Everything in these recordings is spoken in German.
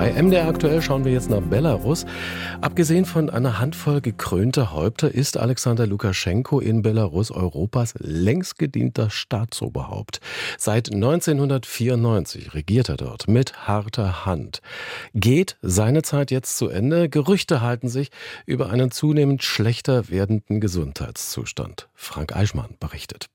Bei MDR aktuell schauen wir jetzt nach Belarus. Abgesehen von einer Handvoll gekrönter Häupter ist Alexander Lukaschenko in Belarus Europas längst gedienter Staatsoberhaupt. Seit 1994 regiert er dort mit harter Hand. Geht seine Zeit jetzt zu Ende? Gerüchte halten sich über einen zunehmend schlechter werdenden Gesundheitszustand. Frank Eichmann berichtet.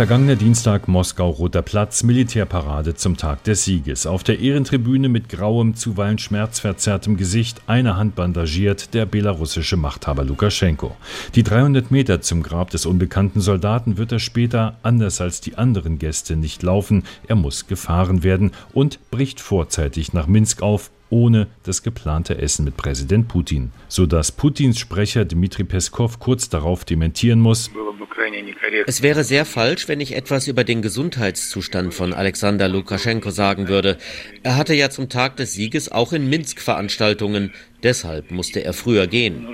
Vergangener Dienstag Moskau-Roter Platz, Militärparade zum Tag des Sieges. Auf der Ehrentribüne mit grauem, zuweilen schmerzverzerrtem Gesicht, eine Hand bandagiert, der belarussische Machthaber Lukaschenko. Die 300 Meter zum Grab des unbekannten Soldaten wird er später, anders als die anderen Gäste, nicht laufen. Er muss gefahren werden und bricht vorzeitig nach Minsk auf, ohne das geplante Essen mit Präsident Putin, sodass Putins Sprecher Dmitri Peskov kurz darauf dementieren muss. Es wäre sehr falsch, wenn ich etwas über den Gesundheitszustand von Alexander Lukaschenko sagen würde. Er hatte ja zum Tag des Sieges auch in Minsk Veranstaltungen. Deshalb musste er früher gehen.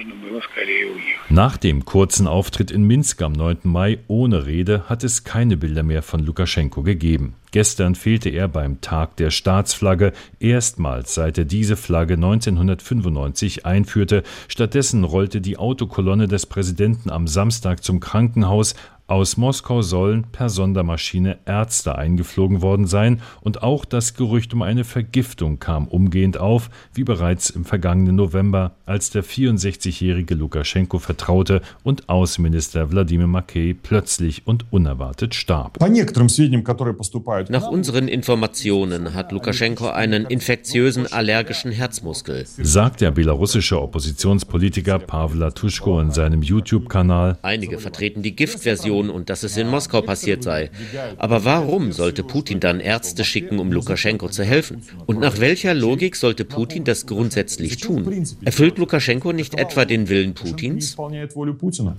Nach dem kurzen Auftritt in Minsk am 9. Mai ohne Rede hat es keine Bilder mehr von Lukaschenko gegeben. Gestern fehlte er beim Tag der Staatsflagge, erstmals seit er diese Flagge 1995 einführte. Stattdessen rollte die Autokolonne des Präsidenten am Samstag zum Krankenhaus, aus Moskau sollen per Sondermaschine Ärzte eingeflogen worden sein und auch das Gerücht um eine Vergiftung kam umgehend auf, wie bereits im vergangenen November, als der 64-jährige Lukaschenko vertraute und Außenminister Wladimir Makey plötzlich und unerwartet starb. Nach unseren Informationen hat Lukaschenko einen infektiösen allergischen Herzmuskel, sagt der belarussische Oppositionspolitiker Pavla Tuschko in seinem YouTube-Kanal. Einige vertreten die Giftversion Information und dass es in Moskau passiert sei. Aber warum sollte Putin dann Ärzte schicken, um Lukaschenko zu helfen? Und nach welcher Logik sollte Putin das grundsätzlich tun? Erfüllt Lukaschenko nicht etwa den Willen Putins?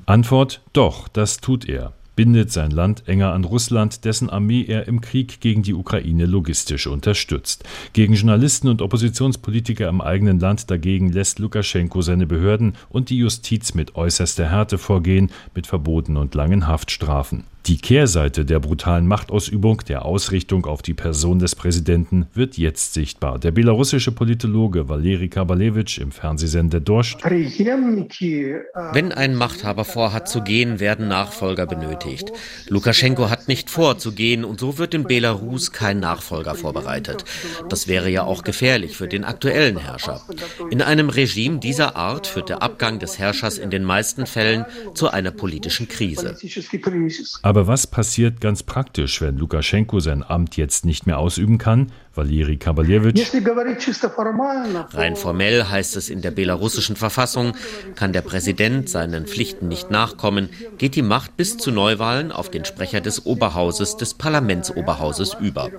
Antwort: Doch, das tut er bindet sein Land enger an Russland, dessen Armee er im Krieg gegen die Ukraine logistisch unterstützt. Gegen Journalisten und Oppositionspolitiker im eigenen Land dagegen lässt Lukaschenko seine Behörden und die Justiz mit äußerster Härte vorgehen, mit Verboten und langen Haftstrafen. Die Kehrseite der brutalen Machtausübung, der Ausrichtung auf die Person des Präsidenten, wird jetzt sichtbar. Der belarussische Politologe Valeri Kabalevich im Fernsehsender Dorscht. Wenn ein Machthaber vorhat zu gehen, werden Nachfolger benötigt. Lukaschenko hat nicht vor zu gehen und so wird in Belarus kein Nachfolger vorbereitet. Das wäre ja auch gefährlich für den aktuellen Herrscher. In einem Regime dieser Art führt der Abgang des Herrschers in den meisten Fällen zu einer politischen Krise. Aber aber was passiert ganz praktisch, wenn Lukaschenko sein Amt jetzt nicht mehr ausüben kann? Valeri Kabaljewitsch. Rein formell heißt es in der belarussischen Verfassung, kann der Präsident seinen Pflichten nicht nachkommen, geht die Macht bis zu Neuwahlen auf den Sprecher des Oberhauses, des Parlamentsoberhauses über.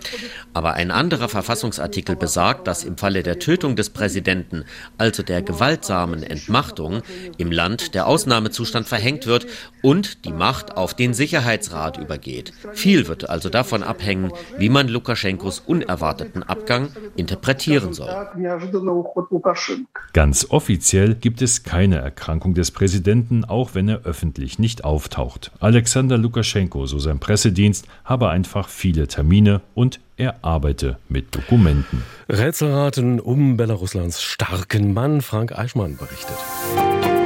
Aber ein anderer Verfassungsartikel besagt, dass im Falle der Tötung des Präsidenten, also der gewaltsamen Entmachtung, im Land der Ausnahmezustand verhängt wird und die Macht auf den Sicherheits Sicherheitsrat übergeht. Viel wird also davon abhängen, wie man Lukaschenkos unerwarteten Abgang interpretieren soll. Ganz offiziell gibt es keine Erkrankung des Präsidenten, auch wenn er öffentlich nicht auftaucht. Alexander Lukaschenko, so sein Pressedienst, habe einfach viele Termine und er arbeite mit Dokumenten. Rätselraten um Belaruslands starken Mann Frank Eichmann berichtet.